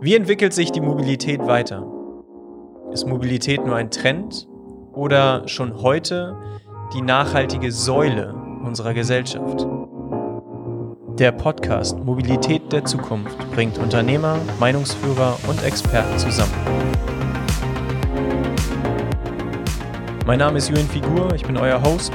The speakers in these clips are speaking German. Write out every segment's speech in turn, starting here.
Wie entwickelt sich die Mobilität weiter? Ist Mobilität nur ein Trend oder schon heute die nachhaltige Säule unserer Gesellschaft? Der Podcast Mobilität der Zukunft bringt Unternehmer, Meinungsführer und Experten zusammen. Mein Name ist Julian Figur, ich bin euer Host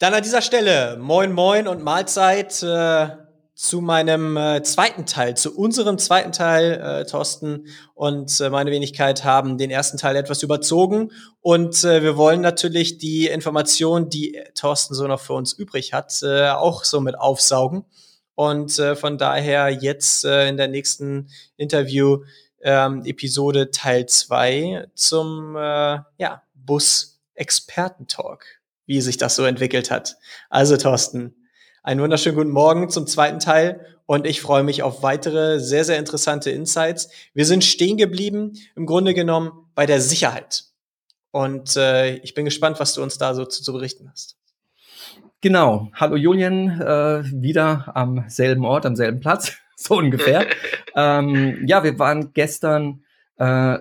Dann an dieser Stelle Moin Moin und Mahlzeit äh, zu meinem äh, zweiten Teil, zu unserem zweiten Teil. Äh, Thorsten und äh, meine Wenigkeit haben den ersten Teil etwas überzogen und äh, wir wollen natürlich die Information, die Thorsten so noch für uns übrig hat, äh, auch so mit aufsaugen. Und äh, von daher jetzt äh, in der nächsten Interview ähm, Episode Teil zwei zum äh, ja, Bus-Experten-Talk wie sich das so entwickelt hat. Also Thorsten, einen wunderschönen guten Morgen zum zweiten Teil und ich freue mich auf weitere sehr, sehr interessante Insights. Wir sind stehen geblieben, im Grunde genommen, bei der Sicherheit. Und äh, ich bin gespannt, was du uns da so zu, zu berichten hast. Genau. Hallo Julian, äh, wieder am selben Ort, am selben Platz, so ungefähr. ähm, ja, wir waren gestern äh,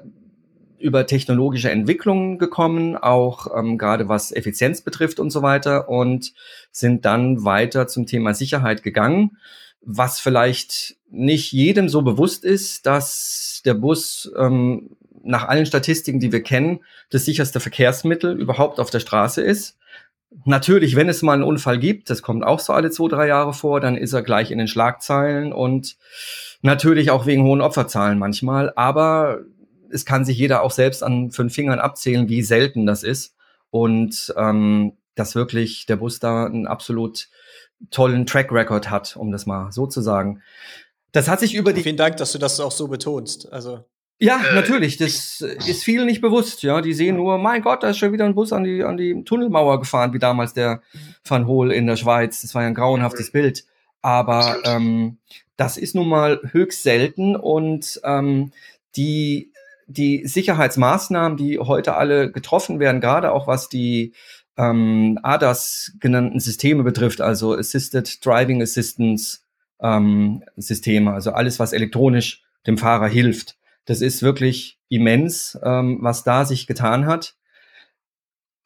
über technologische Entwicklungen gekommen, auch ähm, gerade was Effizienz betrifft und so weiter und sind dann weiter zum Thema Sicherheit gegangen, was vielleicht nicht jedem so bewusst ist, dass der Bus ähm, nach allen Statistiken, die wir kennen, das sicherste Verkehrsmittel überhaupt auf der Straße ist. Natürlich, wenn es mal einen Unfall gibt, das kommt auch so alle zwei, drei Jahre vor, dann ist er gleich in den Schlagzeilen und natürlich auch wegen hohen Opferzahlen manchmal. Aber es kann sich jeder auch selbst an fünf Fingern abzählen, wie selten das ist. Und ähm, dass wirklich der Bus da einen absolut tollen Track Record hat, um das mal so zu sagen. Das hat sich über die. Vielen Dank, dass du das auch so betonst. Also. Ja, äh, natürlich. Das ist vielen nicht bewusst. Ja, die sehen nur, mein Gott, da ist schon wieder ein Bus an die an die Tunnelmauer gefahren, wie damals der Van Hool in der Schweiz. Das war ja ein grauenhaftes Bild. Aber ähm, das ist nun mal höchst selten und ähm, die die Sicherheitsmaßnahmen, die heute alle getroffen werden, gerade auch was die ähm, ADAS genannten Systeme betrifft, also Assisted Driving Assistance ähm, Systeme, also alles, was elektronisch dem Fahrer hilft. Das ist wirklich immens, ähm, was da sich getan hat.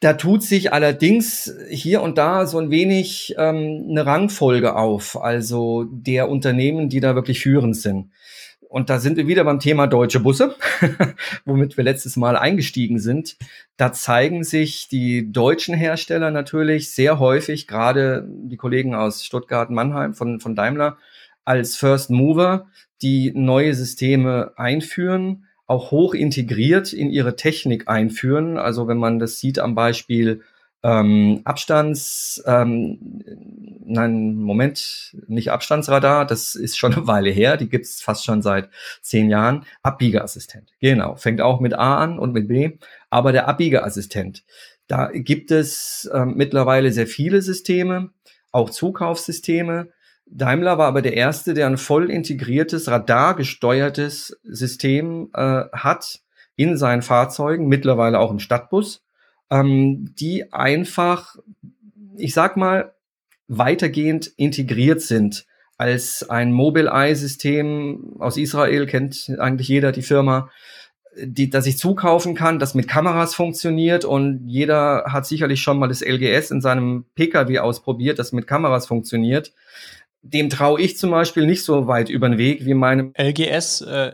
Da tut sich allerdings hier und da so ein wenig ähm, eine Rangfolge auf, also der Unternehmen, die da wirklich führend sind. Und da sind wir wieder beim Thema deutsche Busse, womit wir letztes Mal eingestiegen sind. Da zeigen sich die deutschen Hersteller natürlich sehr häufig, gerade die Kollegen aus Stuttgart, Mannheim von, von Daimler, als First Mover, die neue Systeme einführen, auch hoch integriert in ihre Technik einführen. Also wenn man das sieht am Beispiel ähm, Abstands, ähm, nein, Moment, nicht Abstandsradar, das ist schon eine Weile her, die gibt's fast schon seit zehn Jahren. Abbiegeassistent, genau, fängt auch mit A an und mit B, aber der Abbiegeassistent, da gibt es ähm, mittlerweile sehr viele Systeme, auch Zukaufssysteme. Daimler war aber der erste, der ein voll integriertes, radargesteuertes System äh, hat in seinen Fahrzeugen, mittlerweile auch im Stadtbus ähm, die einfach, ich sag mal, weitergehend integriert sind als ein Mobile-Eye-System aus Israel, kennt eigentlich jeder die Firma, die, dass ich zukaufen kann, das mit Kameras funktioniert und jeder hat sicherlich schon mal das LGS in seinem Pkw ausprobiert, das mit Kameras funktioniert. Dem traue ich zum Beispiel nicht so weit über den Weg wie meinem LGS. Äh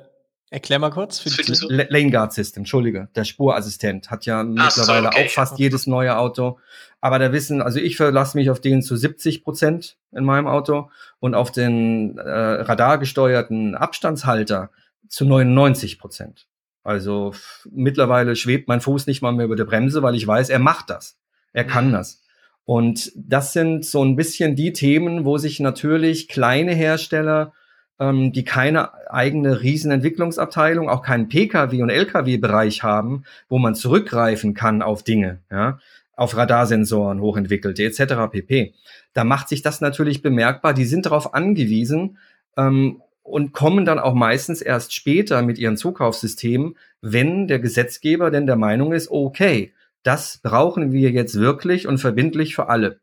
Erklär mal kurz. Für die Lane Guard System, Entschuldige. Der Spurassistent hat ja Ach mittlerweile so, okay. auch fast jedes neue Auto. Aber da wissen, also ich verlasse mich auf den zu 70 Prozent in meinem Auto und auf den äh, radargesteuerten Abstandshalter zu 99 Prozent. Also mittlerweile schwebt mein Fuß nicht mal mehr über der Bremse, weil ich weiß, er macht das. Er kann mhm. das. Und das sind so ein bisschen die Themen, wo sich natürlich kleine Hersteller ähm, die keine eigene Riesenentwicklungsabteilung, auch keinen Pkw- und Lkw-Bereich haben, wo man zurückgreifen kann auf Dinge, ja, auf Radarsensoren hochentwickelte etc. pp. Da macht sich das natürlich bemerkbar. Die sind darauf angewiesen ähm, und kommen dann auch meistens erst später mit ihren Zukaufssystemen, wenn der Gesetzgeber denn der Meinung ist, okay, das brauchen wir jetzt wirklich und verbindlich für alle.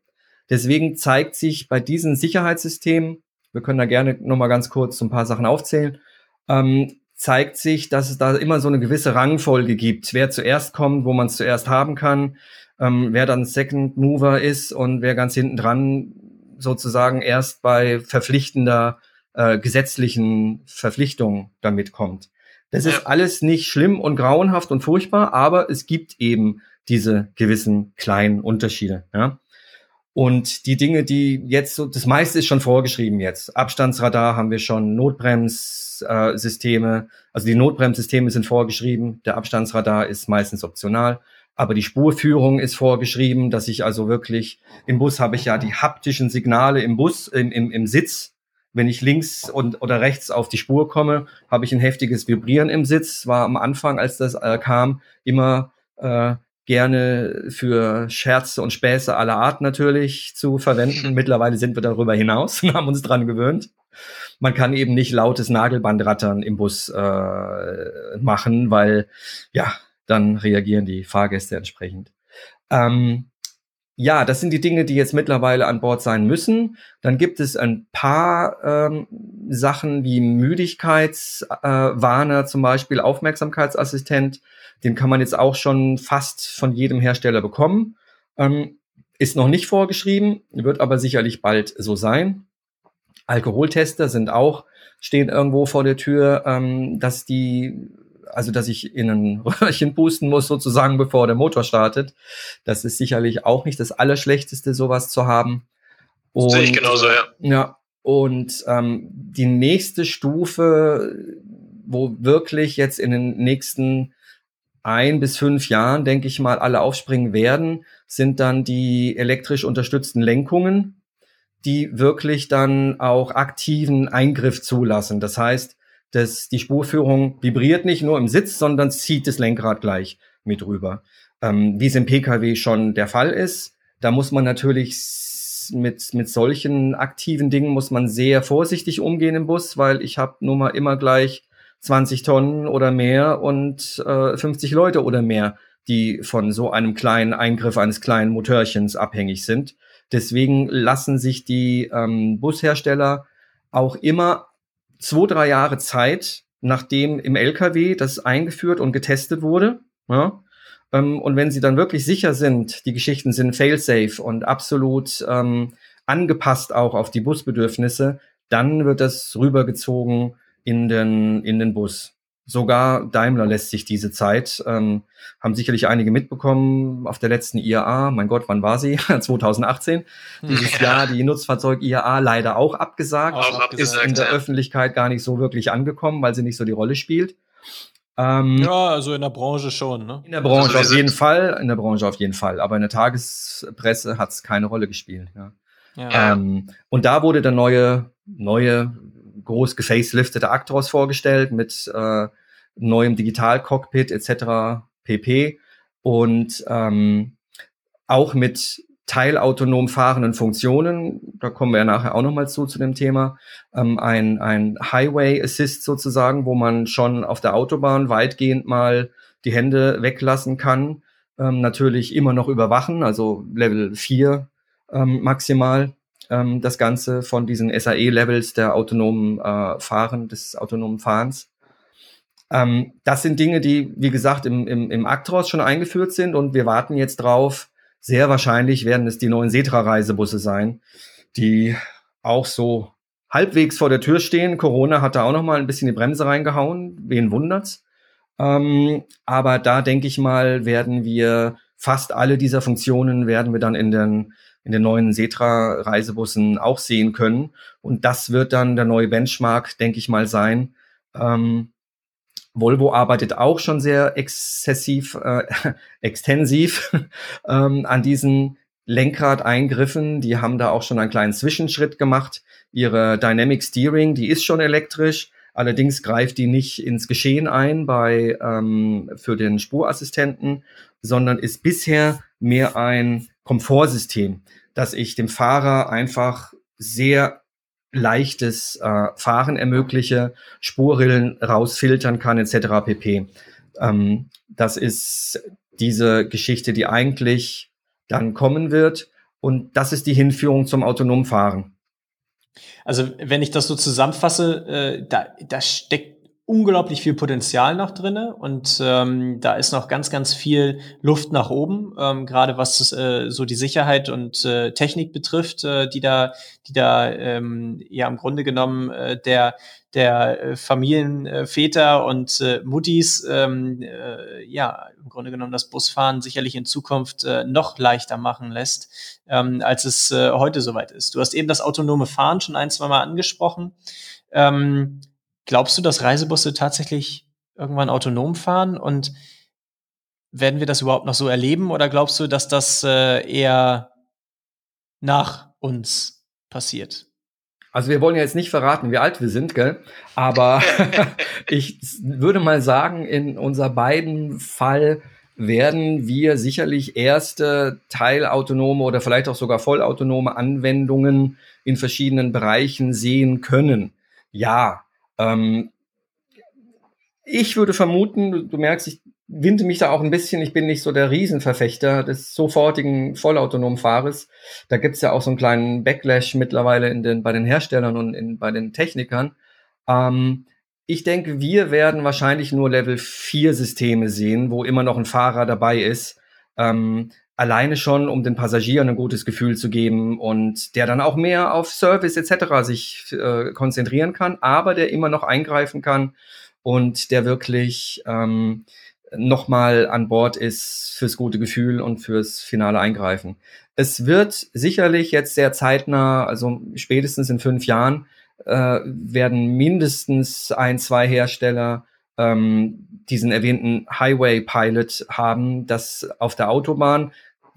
Deswegen zeigt sich bei diesen Sicherheitssystemen wir können da gerne noch mal ganz kurz so ein paar Sachen aufzählen, ähm, zeigt sich, dass es da immer so eine gewisse Rangfolge gibt, wer zuerst kommt, wo man es zuerst haben kann, ähm, wer dann Second Mover ist und wer ganz hinten dran sozusagen erst bei verpflichtender äh, gesetzlichen Verpflichtung damit kommt. Das ist alles nicht schlimm und grauenhaft und furchtbar, aber es gibt eben diese gewissen kleinen Unterschiede. Ja? Und die Dinge, die jetzt so, das meiste ist schon vorgeschrieben jetzt. Abstandsradar haben wir schon, Notbremssysteme, also die Notbremssysteme sind vorgeschrieben, der Abstandsradar ist meistens optional. Aber die Spurführung ist vorgeschrieben, dass ich also wirklich, im Bus habe ich ja die haptischen Signale im Bus, im, im, im Sitz, wenn ich links und, oder rechts auf die Spur komme, habe ich ein heftiges Vibrieren im Sitz. War am Anfang, als das äh, kam, immer äh, gerne für Scherze und Späße aller Art natürlich zu verwenden. Mittlerweile sind wir darüber hinaus und haben uns dran gewöhnt. Man kann eben nicht lautes Nagelbandrattern im Bus äh, machen, weil ja, dann reagieren die Fahrgäste entsprechend. Ähm, ja, das sind die Dinge, die jetzt mittlerweile an Bord sein müssen. Dann gibt es ein paar ähm, Sachen wie Müdigkeitswarner, äh, zum Beispiel Aufmerksamkeitsassistent. Den kann man jetzt auch schon fast von jedem Hersteller bekommen. Ähm, ist noch nicht vorgeschrieben, wird aber sicherlich bald so sein. Alkoholtester sind auch, stehen irgendwo vor der Tür, ähm, dass die also dass ich in ein Röhrchen pusten muss, sozusagen, bevor der Motor startet. Das ist sicherlich auch nicht das Allerschlechteste, sowas zu haben. Und, Sehe ich genauso, ja. Ja, und ähm, die nächste Stufe, wo wirklich jetzt in den nächsten ein bis fünf Jahren, denke ich mal, alle aufspringen werden, sind dann die elektrisch unterstützten Lenkungen, die wirklich dann auch aktiven Eingriff zulassen. Das heißt, dass die Spurführung vibriert nicht nur im Sitz, sondern zieht das Lenkrad gleich mit rüber. Ähm, wie es im Pkw schon der Fall ist. Da muss man natürlich mit, mit solchen aktiven Dingen muss man sehr vorsichtig umgehen im Bus, weil ich habe nun mal immer gleich 20 Tonnen oder mehr und äh, 50 Leute oder mehr, die von so einem kleinen Eingriff eines kleinen Motörchens abhängig sind. Deswegen lassen sich die ähm, Bushersteller auch immer zwei, drei Jahre Zeit, nachdem im LKW das eingeführt und getestet wurde. Ja? Ähm, und wenn sie dann wirklich sicher sind, die Geschichten sind fail-safe und absolut ähm, angepasst auch auf die Busbedürfnisse, dann wird das rübergezogen in den, in den Bus. Sogar Daimler lässt sich diese Zeit, ähm, haben sicherlich einige mitbekommen auf der letzten IAA, mein Gott, wann war sie? 2018. Dieses ja. Jahr die Nutzfahrzeug IAA leider auch abgesagt. Auch abgesagt ist in der ja. Öffentlichkeit gar nicht so wirklich angekommen, weil sie nicht so die Rolle spielt. Ähm, ja, also in der Branche schon, ne? In der Branche also auf jeden Fall, in der Branche auf jeden Fall. Aber in der Tagespresse hat es keine Rolle gespielt, ja. ja. Ähm, und da wurde der neue, neue groß gefaceliftete Actros vorgestellt mit äh, neuem Digital-Cockpit etc. pp. Und ähm, auch mit teilautonom fahrenden Funktionen, da kommen wir ja nachher auch nochmal zu, zu dem Thema, ähm, ein, ein Highway Assist sozusagen, wo man schon auf der Autobahn weitgehend mal die Hände weglassen kann, ähm, natürlich immer noch überwachen, also Level 4 ähm, maximal ähm, das Ganze von diesen SAE-Levels der autonomen äh, Fahren, des autonomen Fahrens. Ähm, das sind Dinge, die, wie gesagt, im, im, im Actros schon eingeführt sind und wir warten jetzt drauf. Sehr wahrscheinlich werden es die neuen Setra-Reisebusse sein, die auch so halbwegs vor der Tür stehen. Corona hat da auch noch mal ein bisschen die Bremse reingehauen. Wen wundert's? Ähm, aber da denke ich mal, werden wir fast alle dieser Funktionen werden wir dann in den in den neuen Setra-Reisebussen auch sehen können. Und das wird dann der neue Benchmark, denke ich mal, sein. Ähm, Volvo arbeitet auch schon sehr exzessiv, äh, extensiv ähm, an diesen Lenkrad-Eingriffen. Die haben da auch schon einen kleinen Zwischenschritt gemacht. Ihre Dynamic Steering, die ist schon elektrisch. Allerdings greift die nicht ins Geschehen ein bei ähm, für den Spurassistenten, sondern ist bisher mehr ein Komfortsystem dass ich dem Fahrer einfach sehr leichtes äh, Fahren ermögliche, Spurrillen rausfiltern kann etc. pp. Ähm, das ist diese Geschichte, die eigentlich dann kommen wird und das ist die Hinführung zum autonomen Fahren. Also, wenn ich das so zusammenfasse, äh, da, da steckt unglaublich viel Potenzial noch drinne und ähm, da ist noch ganz, ganz viel Luft nach oben, ähm, gerade was äh, so die Sicherheit und äh, Technik betrifft, äh, die da, die da ähm, ja im Grunde genommen äh, der der äh, Familienväter und äh, Muttis ähm, äh, ja im Grunde genommen das Busfahren sicherlich in Zukunft äh, noch leichter machen lässt, ähm, als es äh, heute soweit ist. Du hast eben das autonome Fahren schon ein, zwei Mal angesprochen. Ähm, Glaubst du, dass Reisebusse tatsächlich irgendwann autonom fahren? Und werden wir das überhaupt noch so erleben? Oder glaubst du, dass das äh, eher nach uns passiert? Also wir wollen ja jetzt nicht verraten, wie alt wir sind, gell? Aber ich würde mal sagen, in unser beiden Fall werden wir sicherlich erste teilautonome oder vielleicht auch sogar vollautonome Anwendungen in verschiedenen Bereichen sehen können. Ja, ähm, ich würde vermuten, du, du merkst, ich winde mich da auch ein bisschen, ich bin nicht so der Riesenverfechter des sofortigen vollautonomen Fahres. Da gibt's ja auch so einen kleinen Backlash mittlerweile in den, bei den Herstellern und in, bei den Technikern. Ähm, ich denke, wir werden wahrscheinlich nur Level 4 Systeme sehen, wo immer noch ein Fahrer dabei ist. Ähm, alleine schon, um den Passagieren ein gutes Gefühl zu geben und der dann auch mehr auf Service etc. sich äh, konzentrieren kann, aber der immer noch eingreifen kann und der wirklich ähm, nochmal an Bord ist fürs gute Gefühl und fürs finale Eingreifen. Es wird sicherlich jetzt sehr zeitnah, also spätestens in fünf Jahren, äh, werden mindestens ein, zwei Hersteller ähm, diesen erwähnten Highway Pilot haben, das auf der Autobahn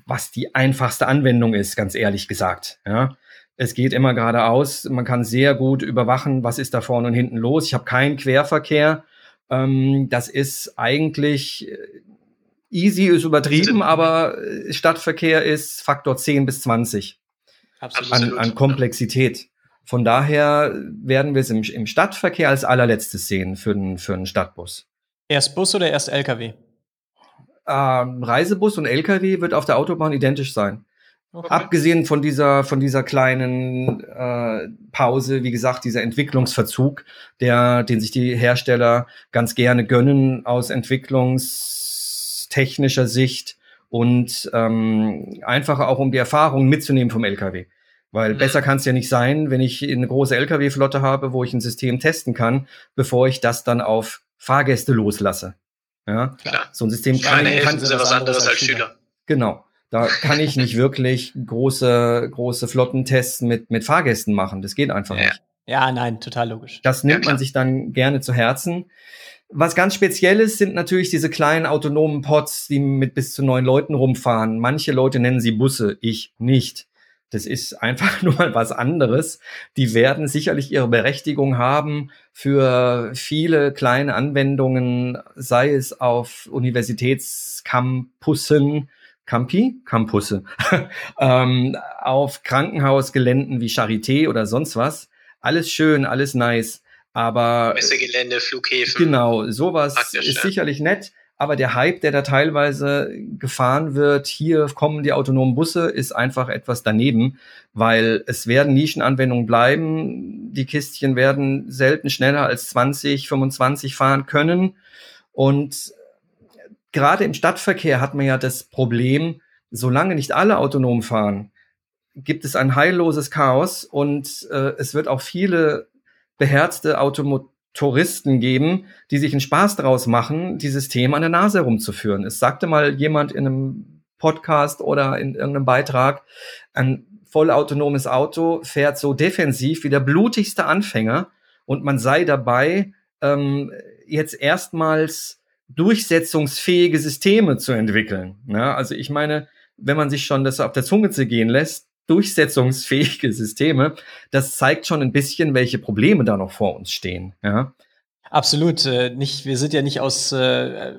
was die einfachste Anwendung ist, ganz ehrlich gesagt. Ja. Es geht immer geradeaus. Man kann sehr gut überwachen, was ist da vorne und hinten los. Ich habe keinen Querverkehr. Ähm, das ist eigentlich äh, easy, ist übertrieben, aber äh, Stadtverkehr ist Faktor 10 bis 20 an, an Komplexität. Von daher werden wir es im, im Stadtverkehr als allerletztes sehen für, den, für einen Stadtbus. Erst Bus oder erst LKW? Ähm, Reisebus und LKW wird auf der Autobahn identisch sein. Okay. Abgesehen von dieser, von dieser kleinen äh, Pause, wie gesagt, dieser Entwicklungsverzug, der, den sich die Hersteller ganz gerne gönnen aus entwicklungstechnischer Sicht und ähm, einfacher auch um die Erfahrung mitzunehmen vom LKW. Weil mhm. besser kann es ja nicht sein, wenn ich eine große LKW-Flotte habe, wo ich ein System testen kann, bevor ich das dann auf Fahrgäste loslasse. Ja, Klar. So ein System kann, Keine kann, sind was anderes als Schüler. Schüler. Genau. Da kann ich nicht wirklich große, große Flottentests mit, mit Fahrgästen machen. Das geht einfach ja. nicht. Ja, nein, total logisch. Das nimmt ja, man sich dann gerne zu Herzen. Was ganz Spezielles sind natürlich diese kleinen autonomen Pods, die mit bis zu neun Leuten rumfahren. Manche Leute nennen sie Busse, ich nicht. Das ist einfach nur mal was anderes. Die werden sicherlich ihre Berechtigung haben für viele kleine Anwendungen, sei es auf Universitätscampussen, Campi, Campusse, ähm, auf Krankenhausgeländen wie Charité oder sonst was. Alles schön, alles nice. Aber Messegelände, Flughäfen. Genau, sowas ist ja. sicherlich nett. Aber der Hype, der da teilweise gefahren wird, hier kommen die autonomen Busse, ist einfach etwas daneben, weil es werden Nischenanwendungen bleiben. Die Kistchen werden selten schneller als 20, 25 fahren können. Und gerade im Stadtverkehr hat man ja das Problem, solange nicht alle autonom fahren, gibt es ein heilloses Chaos und äh, es wird auch viele beherzte Automo Touristen geben, die sich einen Spaß daraus machen, dieses Thema an der Nase herumzuführen. Es sagte mal jemand in einem Podcast oder in irgendeinem Beitrag, ein vollautonomes Auto fährt so defensiv wie der blutigste Anfänger und man sei dabei, ähm, jetzt erstmals durchsetzungsfähige Systeme zu entwickeln. Ja, also ich meine, wenn man sich schon das auf der Zunge zu gehen lässt, durchsetzungsfähige Systeme, das zeigt schon ein bisschen, welche Probleme da noch vor uns stehen. Ja. Absolut. Äh, nicht, wir sind ja nicht aus, äh,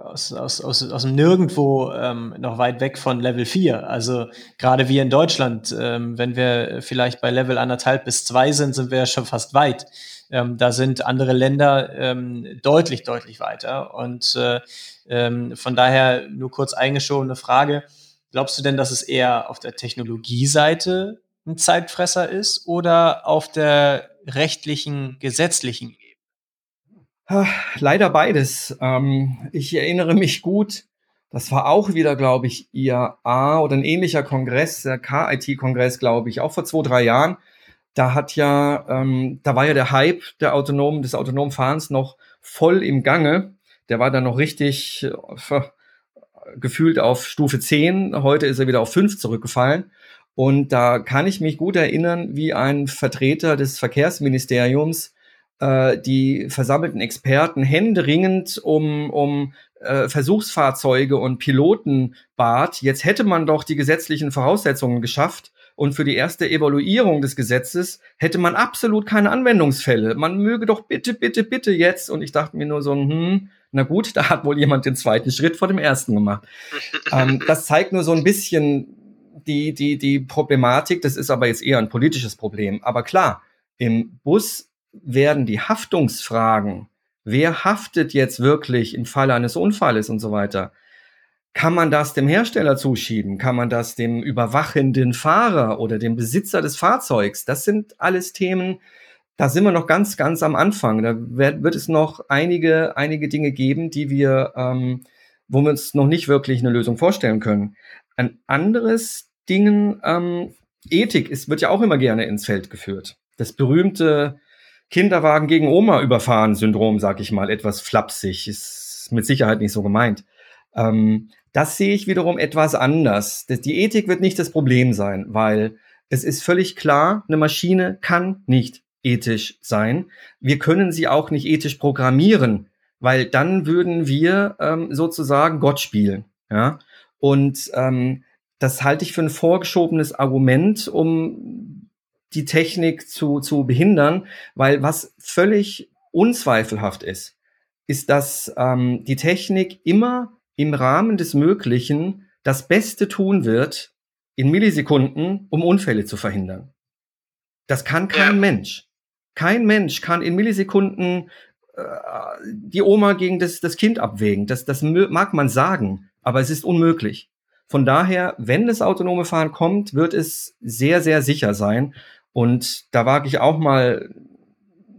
aus, aus, aus, aus dem Nirgendwo ähm, noch weit weg von Level 4. Also gerade wir in Deutschland, ähm, wenn wir vielleicht bei Level anderthalb bis zwei sind, sind wir ja schon fast weit. Ähm, da sind andere Länder ähm, deutlich, deutlich weiter. Und äh, ähm, von daher nur kurz eingeschobene Frage Glaubst du denn, dass es eher auf der Technologieseite ein Zeitfresser ist oder auf der rechtlichen, gesetzlichen Ebene? Leider beides. Ähm, ich erinnere mich gut, das war auch wieder, glaube ich, IAA oder ein ähnlicher Kongress, der KIT-Kongress, glaube ich, auch vor zwei, drei Jahren. Da hat ja, ähm, da war ja der Hype der autonomen, des autonomen Fahrens noch voll im Gange. Der war dann noch richtig äh, gefühlt auf Stufe 10. Heute ist er wieder auf 5 zurückgefallen. Und da kann ich mich gut erinnern, wie ein Vertreter des Verkehrsministeriums äh, die versammelten Experten händeringend um, um äh, Versuchsfahrzeuge und Piloten bat. Jetzt hätte man doch die gesetzlichen Voraussetzungen geschafft. Und für die erste Evaluierung des Gesetzes hätte man absolut keine Anwendungsfälle. Man möge doch bitte, bitte, bitte jetzt. Und ich dachte mir nur so, hm, na gut, da hat wohl jemand den zweiten Schritt vor dem ersten gemacht. ähm, das zeigt nur so ein bisschen die, die, die Problematik. Das ist aber jetzt eher ein politisches Problem. Aber klar, im Bus werden die Haftungsfragen, wer haftet jetzt wirklich im Falle eines Unfalles und so weiter, kann man das dem Hersteller zuschieben? Kann man das dem überwachenden Fahrer oder dem Besitzer des Fahrzeugs? Das sind alles Themen, da sind wir noch ganz, ganz am Anfang. Da wird, wird es noch einige, einige Dinge geben, die wir, ähm, wo wir uns noch nicht wirklich eine Lösung vorstellen können. Ein anderes Ding, ähm, Ethik ist, wird ja auch immer gerne ins Feld geführt. Das berühmte Kinderwagen gegen Oma überfahren Syndrom, sag ich mal, etwas flapsig, ist mit Sicherheit nicht so gemeint. Ähm, das sehe ich wiederum etwas anders. Die Ethik wird nicht das Problem sein, weil es ist völlig klar, eine Maschine kann nicht ethisch sein. Wir können sie auch nicht ethisch programmieren, weil dann würden wir ähm, sozusagen Gott spielen. Ja? Und ähm, das halte ich für ein vorgeschobenes Argument, um die Technik zu, zu behindern, weil was völlig unzweifelhaft ist, ist, dass ähm, die Technik immer im Rahmen des Möglichen das Beste tun wird, in Millisekunden, um Unfälle zu verhindern. Das kann kein ja. Mensch. Kein Mensch kann in Millisekunden äh, die Oma gegen das, das Kind abwägen. Das, das mag man sagen, aber es ist unmöglich. Von daher, wenn das autonome Fahren kommt, wird es sehr, sehr sicher sein. Und da wage ich auch mal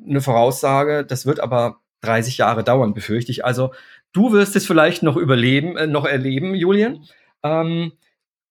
eine Voraussage. Das wird aber 30 Jahre dauern, befürchte ich. Also du wirst es vielleicht noch überleben, äh, noch erleben, Julian. Ähm,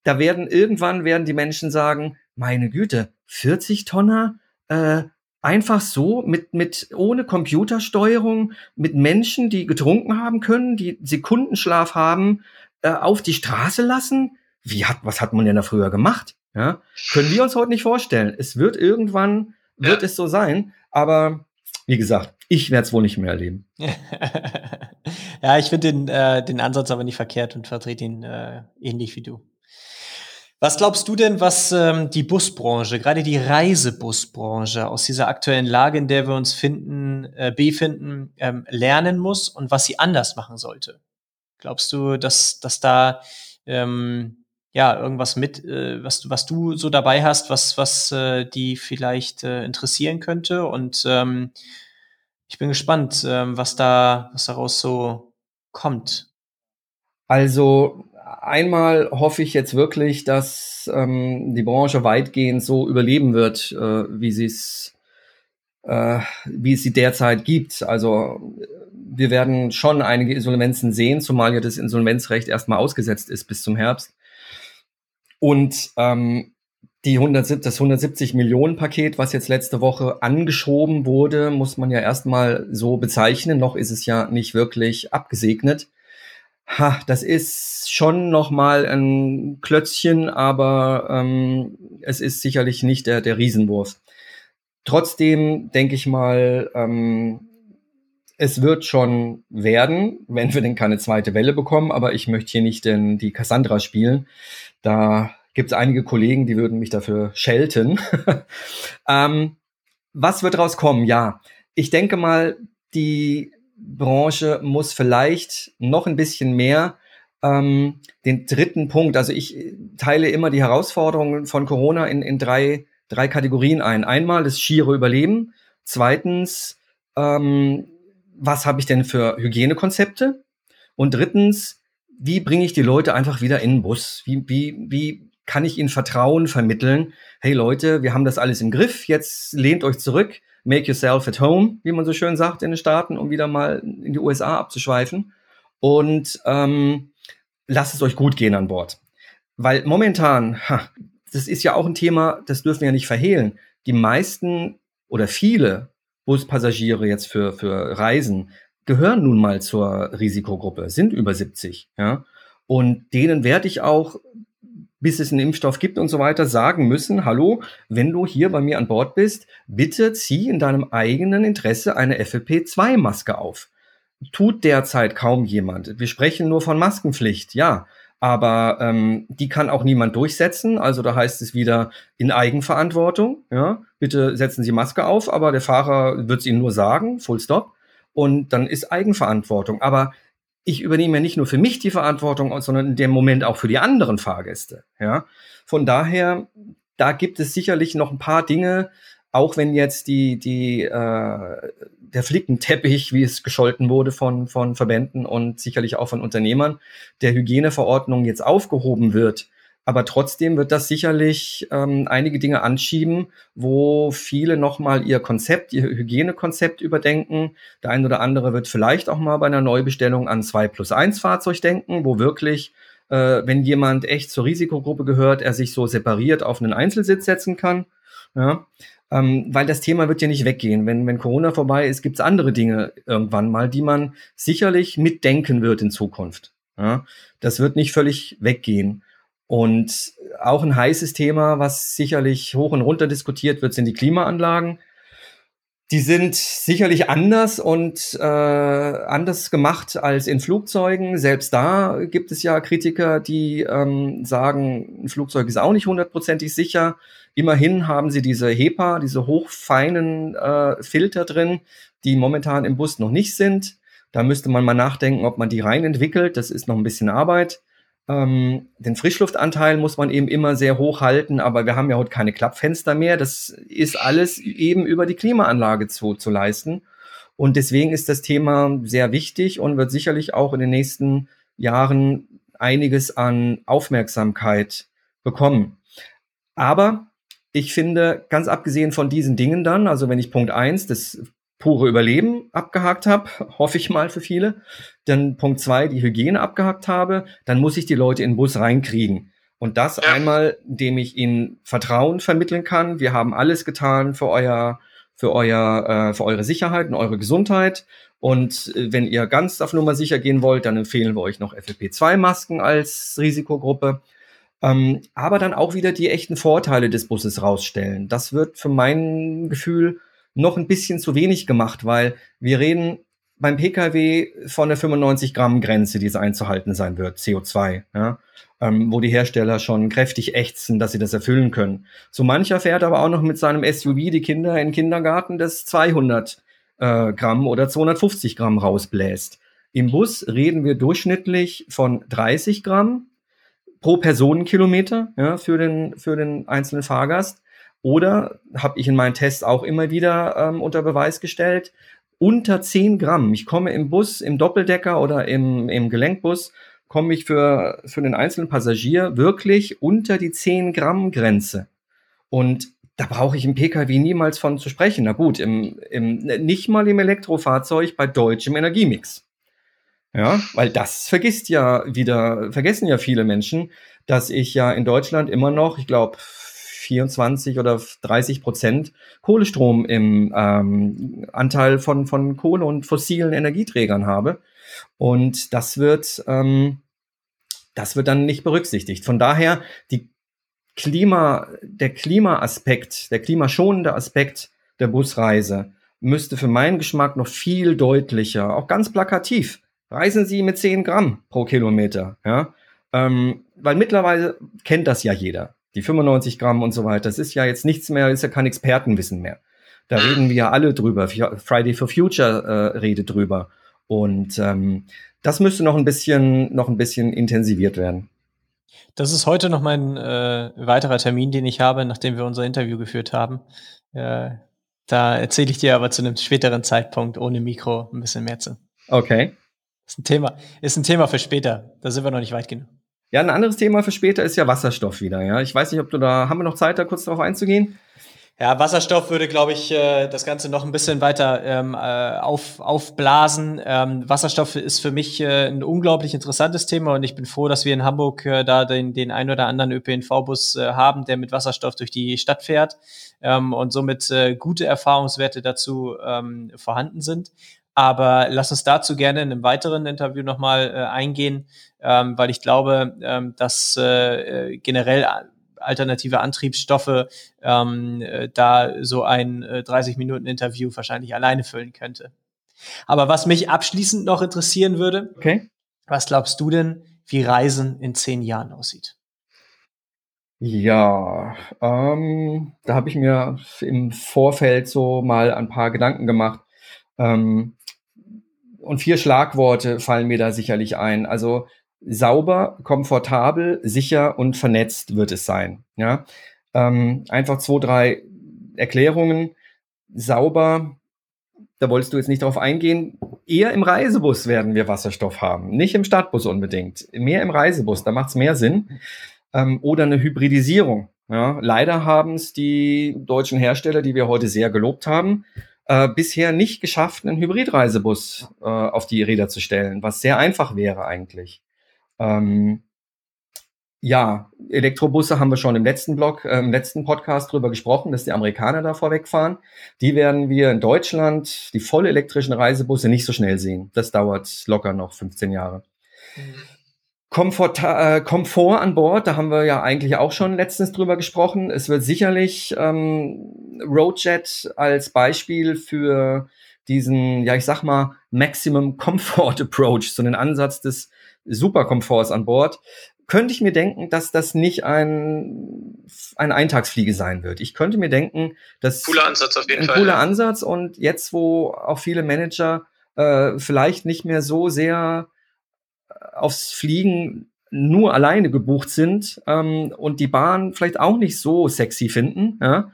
da werden irgendwann werden die Menschen sagen, meine Güte, 40 Tonner, äh, einfach so mit mit ohne Computersteuerung, mit Menschen, die getrunken haben können, die Sekundenschlaf haben, äh, auf die Straße lassen. Wie hat was hat man denn da früher gemacht? Ja, können wir uns heute nicht vorstellen. Es wird irgendwann wird ja. es so sein, aber wie gesagt, ich werde es wohl nicht mehr erleben. ja, ich finde den, äh, den Ansatz aber nicht verkehrt und vertrete ihn äh, ähnlich wie du. Was glaubst du denn, was ähm, die Busbranche, gerade die Reisebusbranche aus dieser aktuellen Lage, in der wir uns finden, äh, befinden, ähm, lernen muss und was sie anders machen sollte? Glaubst du, dass, dass da ähm, ja irgendwas mit, äh, was, was du so dabei hast, was, was äh, die vielleicht äh, interessieren könnte? Und ähm, ich bin gespannt, ähm, was da, was daraus so kommt. Also einmal hoffe ich jetzt wirklich, dass ähm, die Branche weitgehend so überleben wird, äh, wie sie es äh, wie es sie derzeit gibt. Also wir werden schon einige Insolvenzen sehen, zumal ja das Insolvenzrecht erstmal ausgesetzt ist bis zum Herbst. Und ähm, die 100, das 170 Millionen Paket, was jetzt letzte Woche angeschoben wurde, muss man ja erstmal so bezeichnen. Noch ist es ja nicht wirklich abgesegnet. Ha, das ist schon noch mal ein Klötzchen, aber ähm, es ist sicherlich nicht der, der Riesenwurf. Trotzdem denke ich mal, ähm, es wird schon werden, wenn wir denn keine zweite Welle bekommen. Aber ich möchte hier nicht denn die Cassandra spielen. Da gibt es einige Kollegen, die würden mich dafür schelten. ähm, was wird rauskommen? Ja, ich denke mal, die Branche muss vielleicht noch ein bisschen mehr ähm, den dritten Punkt, also ich teile immer die Herausforderungen von Corona in, in drei, drei Kategorien ein. Einmal das schiere Überleben, zweitens, ähm, was habe ich denn für Hygienekonzepte? Und drittens, wie bringe ich die Leute einfach wieder in den Bus? Wie, wie, wie kann ich ihnen Vertrauen vermitteln. Hey Leute, wir haben das alles im Griff. Jetzt lehnt euch zurück. Make yourself at home, wie man so schön sagt in den Staaten, um wieder mal in die USA abzuschweifen. Und ähm, lasst es euch gut gehen an Bord. Weil momentan, ha, das ist ja auch ein Thema, das dürfen wir ja nicht verhehlen. Die meisten oder viele Buspassagiere jetzt für, für Reisen gehören nun mal zur Risikogruppe, sind über 70, ja. Und denen werde ich auch, bis es einen Impfstoff gibt und so weiter, sagen müssen, hallo, wenn du hier bei mir an Bord bist, bitte zieh in deinem eigenen Interesse eine FFP2-Maske auf. Tut derzeit kaum jemand. Wir sprechen nur von Maskenpflicht, ja. Aber ähm, die kann auch niemand durchsetzen. Also da heißt es wieder in Eigenverantwortung. Ja, bitte setzen Sie Maske auf, aber der Fahrer wird es Ihnen nur sagen, Full Stop. Und dann ist Eigenverantwortung. Aber ich übernehme ja nicht nur für mich die Verantwortung, sondern in dem Moment auch für die anderen Fahrgäste. Ja, von daher, da gibt es sicherlich noch ein paar Dinge, auch wenn jetzt die, die, äh, der Flickenteppich, wie es gescholten wurde von, von Verbänden und sicherlich auch von Unternehmern, der Hygieneverordnung jetzt aufgehoben wird. Aber trotzdem wird das sicherlich ähm, einige Dinge anschieben, wo viele nochmal ihr Konzept, ihr Hygienekonzept überdenken. Der ein oder andere wird vielleicht auch mal bei einer Neubestellung an 2 plus 1 Fahrzeug denken, wo wirklich, äh, wenn jemand echt zur Risikogruppe gehört, er sich so separiert auf einen Einzelsitz setzen kann. Ja, ähm, weil das Thema wird ja nicht weggehen. Wenn, wenn Corona vorbei ist, gibt es andere Dinge irgendwann mal, die man sicherlich mitdenken wird in Zukunft. Ja? Das wird nicht völlig weggehen. Und auch ein heißes Thema, was sicherlich hoch und runter diskutiert wird, sind die Klimaanlagen. Die sind sicherlich anders und äh, anders gemacht als in Flugzeugen. Selbst da gibt es ja Kritiker, die ähm, sagen, ein Flugzeug ist auch nicht hundertprozentig sicher. Immerhin haben sie diese HEPA, diese hochfeinen äh, Filter drin, die momentan im Bus noch nicht sind. Da müsste man mal nachdenken, ob man die rein entwickelt. Das ist noch ein bisschen Arbeit. Ähm, den Frischluftanteil muss man eben immer sehr hoch halten, aber wir haben ja heute keine Klappfenster mehr. Das ist alles eben über die Klimaanlage zu, zu leisten. Und deswegen ist das Thema sehr wichtig und wird sicherlich auch in den nächsten Jahren einiges an Aufmerksamkeit bekommen. Aber ich finde, ganz abgesehen von diesen Dingen dann, also wenn ich Punkt eins das pure Überleben abgehakt habe, hoffe ich mal für viele, dann Punkt zwei die Hygiene abgehakt habe, dann muss ich die Leute in den Bus reinkriegen. Und das ja. einmal, indem ich ihnen Vertrauen vermitteln kann. Wir haben alles getan für euer, für euer, äh, für eure Sicherheit und eure Gesundheit. Und äh, wenn ihr ganz auf Nummer sicher gehen wollt, dann empfehlen wir euch noch FFP2-Masken als Risikogruppe ähm, aber dann auch wieder die echten Vorteile des Busses rausstellen. Das wird für mein Gefühl noch ein bisschen zu wenig gemacht, weil wir reden beim Pkw von der 95 Gramm Grenze, die es einzuhalten sein wird, CO2, ja, ähm, wo die Hersteller schon kräftig ächzen, dass sie das erfüllen können. So mancher fährt aber auch noch mit seinem SUV die Kinder in den Kindergarten, das 200 äh, Gramm oder 250 Gramm rausbläst. Im Bus reden wir durchschnittlich von 30 Gramm pro Personenkilometer ja, für, den, für den einzelnen Fahrgast. Oder habe ich in meinen Tests auch immer wieder ähm, unter Beweis gestellt, unter 10 Gramm. Ich komme im Bus, im Doppeldecker oder im, im Gelenkbus, komme ich für, für den einzelnen Passagier wirklich unter die 10 Gramm Grenze. Und da brauche ich im Pkw niemals von zu sprechen. Na gut, im, im, nicht mal im Elektrofahrzeug bei deutschem Energiemix. Ja, weil das vergisst ja wieder, vergessen ja viele Menschen, dass ich ja in Deutschland immer noch, ich glaube, 24 oder 30 Prozent Kohlestrom im ähm, Anteil von, von Kohle und fossilen Energieträgern habe. Und das wird, ähm, das wird dann nicht berücksichtigt. Von daher, die Klima, der Klimaaspekt, der klimaschonende Aspekt der Busreise müsste für meinen Geschmack noch viel deutlicher, auch ganz plakativ reisen Sie mit 10 Gramm pro Kilometer. Ja? Ähm, weil mittlerweile kennt das ja jeder. Die 95 Gramm und so weiter. Das ist ja jetzt nichts mehr, ist ja kein Expertenwissen mehr. Da reden wir ja alle drüber. Friday for Future äh, redet drüber. Und ähm, das müsste noch ein bisschen, noch ein bisschen intensiviert werden. Das ist heute noch mein äh, weiterer Termin, den ich habe, nachdem wir unser Interview geführt haben. Äh, da erzähle ich dir aber zu einem späteren Zeitpunkt ohne Mikro ein bisschen mehr zu. Okay. Ist ein Thema, ist ein Thema für später. Da sind wir noch nicht weit genug. Ja, ein anderes Thema für später ist ja Wasserstoff wieder. Ja, ich weiß nicht, ob du da haben wir noch Zeit, da kurz darauf einzugehen. Ja, Wasserstoff würde, glaube ich, äh, das Ganze noch ein bisschen weiter ähm, äh, auf, aufblasen. Ähm, Wasserstoff ist für mich äh, ein unglaublich interessantes Thema und ich bin froh, dass wir in Hamburg äh, da den, den ein oder anderen ÖPNV-Bus äh, haben, der mit Wasserstoff durch die Stadt fährt ähm, und somit äh, gute Erfahrungswerte dazu ähm, vorhanden sind. Aber lass uns dazu gerne in einem weiteren Interview nochmal äh, eingehen, ähm, weil ich glaube, ähm, dass äh, generell alternative Antriebsstoffe ähm, äh, da so ein äh, 30-Minuten-Interview wahrscheinlich alleine füllen könnte. Aber was mich abschließend noch interessieren würde, okay. was glaubst du denn, wie Reisen in zehn Jahren aussieht? Ja, ähm, da habe ich mir im Vorfeld so mal ein paar Gedanken gemacht. Ähm, und vier Schlagworte fallen mir da sicherlich ein. Also sauber, komfortabel, sicher und vernetzt wird es sein. Ja, ähm, einfach zwei, drei Erklärungen. Sauber, da wolltest du jetzt nicht drauf eingehen. Eher im Reisebus werden wir Wasserstoff haben, nicht im Stadtbus unbedingt. Mehr im Reisebus, da macht es mehr Sinn. Ähm, oder eine Hybridisierung. Ja, leider haben es die deutschen Hersteller, die wir heute sehr gelobt haben, äh, bisher nicht geschafft, einen Hybridreisebus äh, auf die Räder zu stellen, was sehr einfach wäre eigentlich. Ähm, ja, Elektrobusse haben wir schon im letzten Blog, äh, im letzten Podcast drüber gesprochen, dass die Amerikaner da vorwegfahren. Die werden wir in Deutschland, die voll elektrischen Reisebusse, nicht so schnell sehen. Das dauert locker noch 15 Jahre. Komfort, äh, Komfort an Bord, da haben wir ja eigentlich auch schon letztens drüber gesprochen. Es wird sicherlich ähm, Roadjet als Beispiel für diesen, ja, ich sag mal, Maximum Comfort Approach, so einen Ansatz des Superkomforts an Bord, könnte ich mir denken, dass das nicht ein, ein Eintagsfliege sein wird. Ich könnte mir denken, dass cooler Ansatz auf jeden ein Fall. Cooler ja. Ansatz und jetzt, wo auch viele Manager äh, vielleicht nicht mehr so sehr aufs Fliegen nur alleine gebucht sind ähm, und die Bahn vielleicht auch nicht so sexy finden. Ja?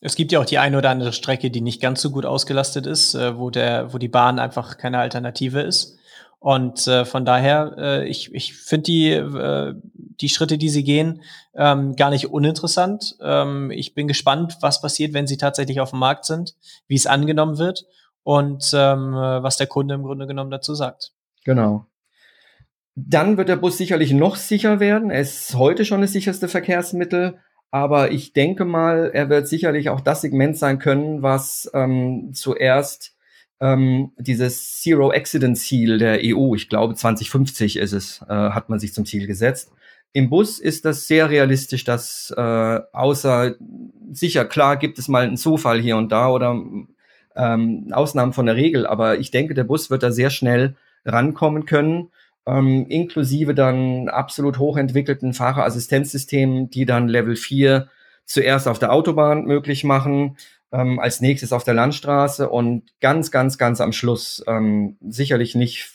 Es gibt ja auch die eine oder andere Strecke, die nicht ganz so gut ausgelastet ist, äh, wo der, wo die Bahn einfach keine Alternative ist. Und äh, von daher, äh, ich, ich finde die, äh, die Schritte, die sie gehen, ähm, gar nicht uninteressant. Ähm, ich bin gespannt, was passiert, wenn sie tatsächlich auf dem Markt sind, wie es angenommen wird und ähm, was der Kunde im Grunde genommen dazu sagt. Genau. Dann wird der Bus sicherlich noch sicher werden. Er ist heute schon das sicherste Verkehrsmittel, aber ich denke mal, er wird sicherlich auch das Segment sein können, was ähm, zuerst ähm, dieses Zero Accident Ziel der EU, ich glaube 2050 ist es, äh, hat man sich zum Ziel gesetzt. Im Bus ist das sehr realistisch, dass äh, außer sicher klar gibt es mal einen Zufall hier und da oder ähm, Ausnahmen von der Regel, aber ich denke, der Bus wird da sehr schnell rankommen können ähm, inklusive dann absolut hochentwickelten Fahrerassistenzsystemen, die dann Level 4 zuerst auf der Autobahn möglich machen, ähm, als nächstes auf der Landstraße und ganz, ganz, ganz am Schluss ähm, sicherlich nicht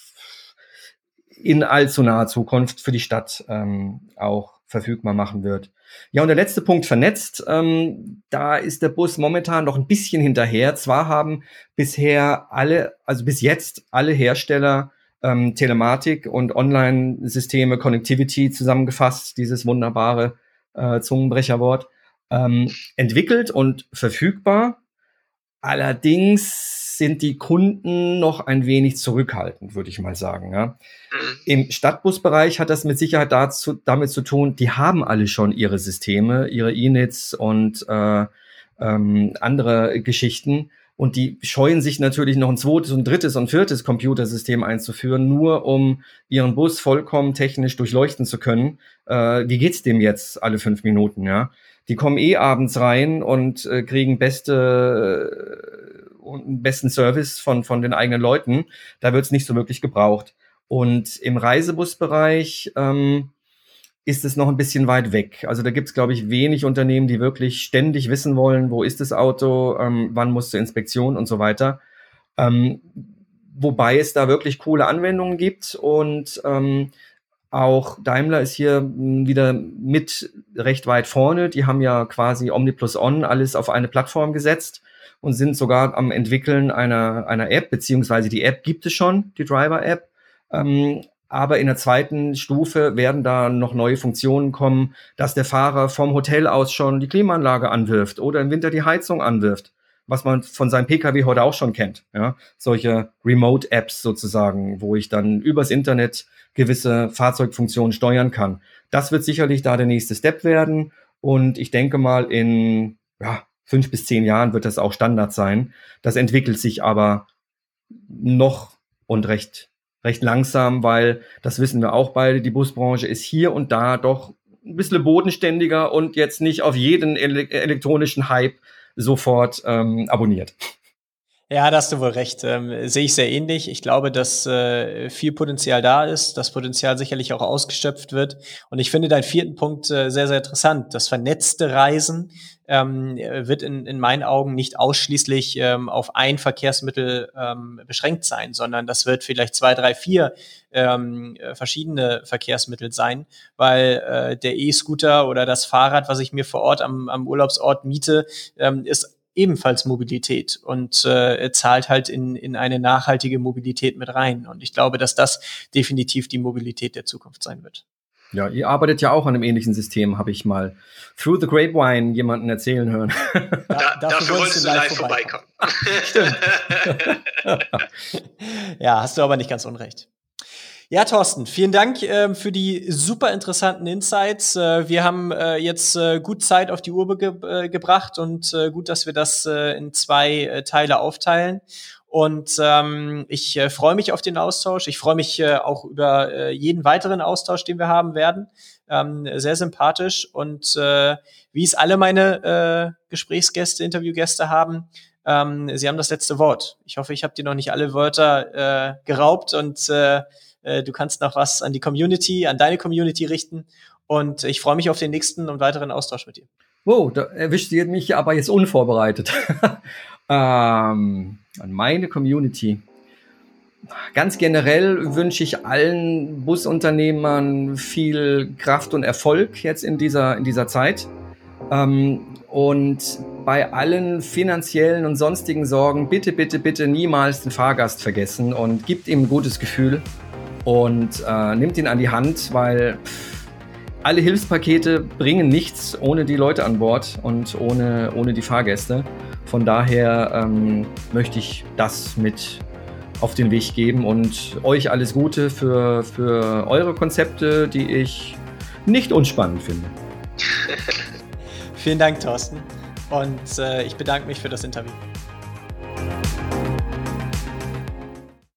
in allzu naher Zukunft für die Stadt ähm, auch verfügbar machen wird. Ja, und der letzte Punkt vernetzt. Ähm, da ist der Bus momentan noch ein bisschen hinterher. Zwar haben bisher alle, also bis jetzt alle Hersteller ähm, Telematik und Online-Systeme, Connectivity zusammengefasst, dieses wunderbare äh, Zungenbrecherwort, ähm, entwickelt und verfügbar. Allerdings sind die Kunden noch ein wenig zurückhaltend, würde ich mal sagen. Ja. Mhm. Im Stadtbusbereich hat das mit Sicherheit dazu, damit zu tun, die haben alle schon ihre Systeme, ihre Inits und äh, ähm, andere Geschichten. Und die scheuen sich natürlich noch ein zweites und drittes und viertes Computersystem einzuführen, nur um ihren Bus vollkommen technisch durchleuchten zu können. Äh, wie geht's dem jetzt alle fünf Minuten, ja? Die kommen eh abends rein und äh, kriegen beste äh, besten Service von, von den eigenen Leuten. Da wird's nicht so wirklich gebraucht. Und im Reisebusbereich, ähm, ist es noch ein bisschen weit weg. Also da gibt es, glaube ich, wenig Unternehmen, die wirklich ständig wissen wollen, wo ist das Auto, ähm, wann muss zur Inspektion und so weiter. Ähm, wobei es da wirklich coole Anwendungen gibt und ähm, auch Daimler ist hier wieder mit recht weit vorne. Die haben ja quasi Omni Plus On alles auf eine Plattform gesetzt und sind sogar am entwickeln einer, einer App, beziehungsweise die App gibt es schon, die Driver-App. Ähm, Aber in der zweiten Stufe werden da noch neue Funktionen kommen, dass der Fahrer vom Hotel aus schon die Klimaanlage anwirft oder im Winter die Heizung anwirft, was man von seinem Pkw heute auch schon kennt. Ja? Solche Remote-Apps sozusagen, wo ich dann übers Internet gewisse Fahrzeugfunktionen steuern kann. Das wird sicherlich da der nächste Step werden. Und ich denke mal, in ja, fünf bis zehn Jahren wird das auch Standard sein. Das entwickelt sich aber noch und recht recht langsam, weil das wissen wir auch beide, die Busbranche ist hier und da doch ein bisschen bodenständiger und jetzt nicht auf jeden ele elektronischen Hype sofort ähm, abonniert. Ja, da hast du wohl recht. Ähm, sehe ich sehr ähnlich. Ich glaube, dass äh, viel Potenzial da ist, das Potenzial sicherlich auch ausgeschöpft wird. Und ich finde deinen vierten Punkt äh, sehr, sehr interessant. Das vernetzte Reisen ähm, wird in, in meinen Augen nicht ausschließlich ähm, auf ein Verkehrsmittel ähm, beschränkt sein, sondern das wird vielleicht zwei, drei, vier ähm, verschiedene Verkehrsmittel sein, weil äh, der E-Scooter oder das Fahrrad, was ich mir vor Ort am, am Urlaubsort miete, ähm, ist ebenfalls Mobilität und äh, zahlt halt in, in eine nachhaltige Mobilität mit rein. Und ich glaube, dass das definitiv die Mobilität der Zukunft sein wird. Ja, ihr arbeitet ja auch an einem ähnlichen System, habe ich mal through the grapevine jemanden erzählen hören. Da, dafür, dafür wolltest du live vorbeikommen. Stimmt. ja, hast du aber nicht ganz unrecht. Ja, Thorsten, vielen Dank äh, für die super interessanten Insights. Äh, wir haben äh, jetzt äh, gut Zeit auf die Uhr ge äh, gebracht und äh, gut, dass wir das in zwei Teile aufteilen. Und ähm, ich freue mich auf den Austausch. Ich freue mich auch über jeden weiteren Austausch, den wir haben werden. Ähm, sehr sympathisch. Und wie es alle meine Gesprächsgäste, Interviewgäste haben, ähm, sie haben das letzte Wort. Ich hoffe, ich habe dir noch nicht alle Wörter geraubt und äh, du kannst noch was an die Community, an deine Community richten. Und ich freue mich auf den nächsten und weiteren Austausch mit dir. Wow, da erwischt ihr mich aber jetzt unvorbereitet. ähm, an meine Community. Ganz generell wünsche ich allen Busunternehmern viel Kraft und Erfolg jetzt in dieser, in dieser Zeit. Ähm, und bei allen finanziellen und sonstigen Sorgen bitte, bitte, bitte niemals den Fahrgast vergessen und gibt ihm ein gutes Gefühl und äh, nimmt ihn an die Hand, weil pff, alle Hilfspakete bringen nichts ohne die Leute an Bord und ohne, ohne die Fahrgäste. Von daher ähm, möchte ich das mit auf den Weg geben und euch alles Gute für, für eure Konzepte, die ich nicht unspannend finde. Vielen Dank, Thorsten. Und äh, ich bedanke mich für das Interview.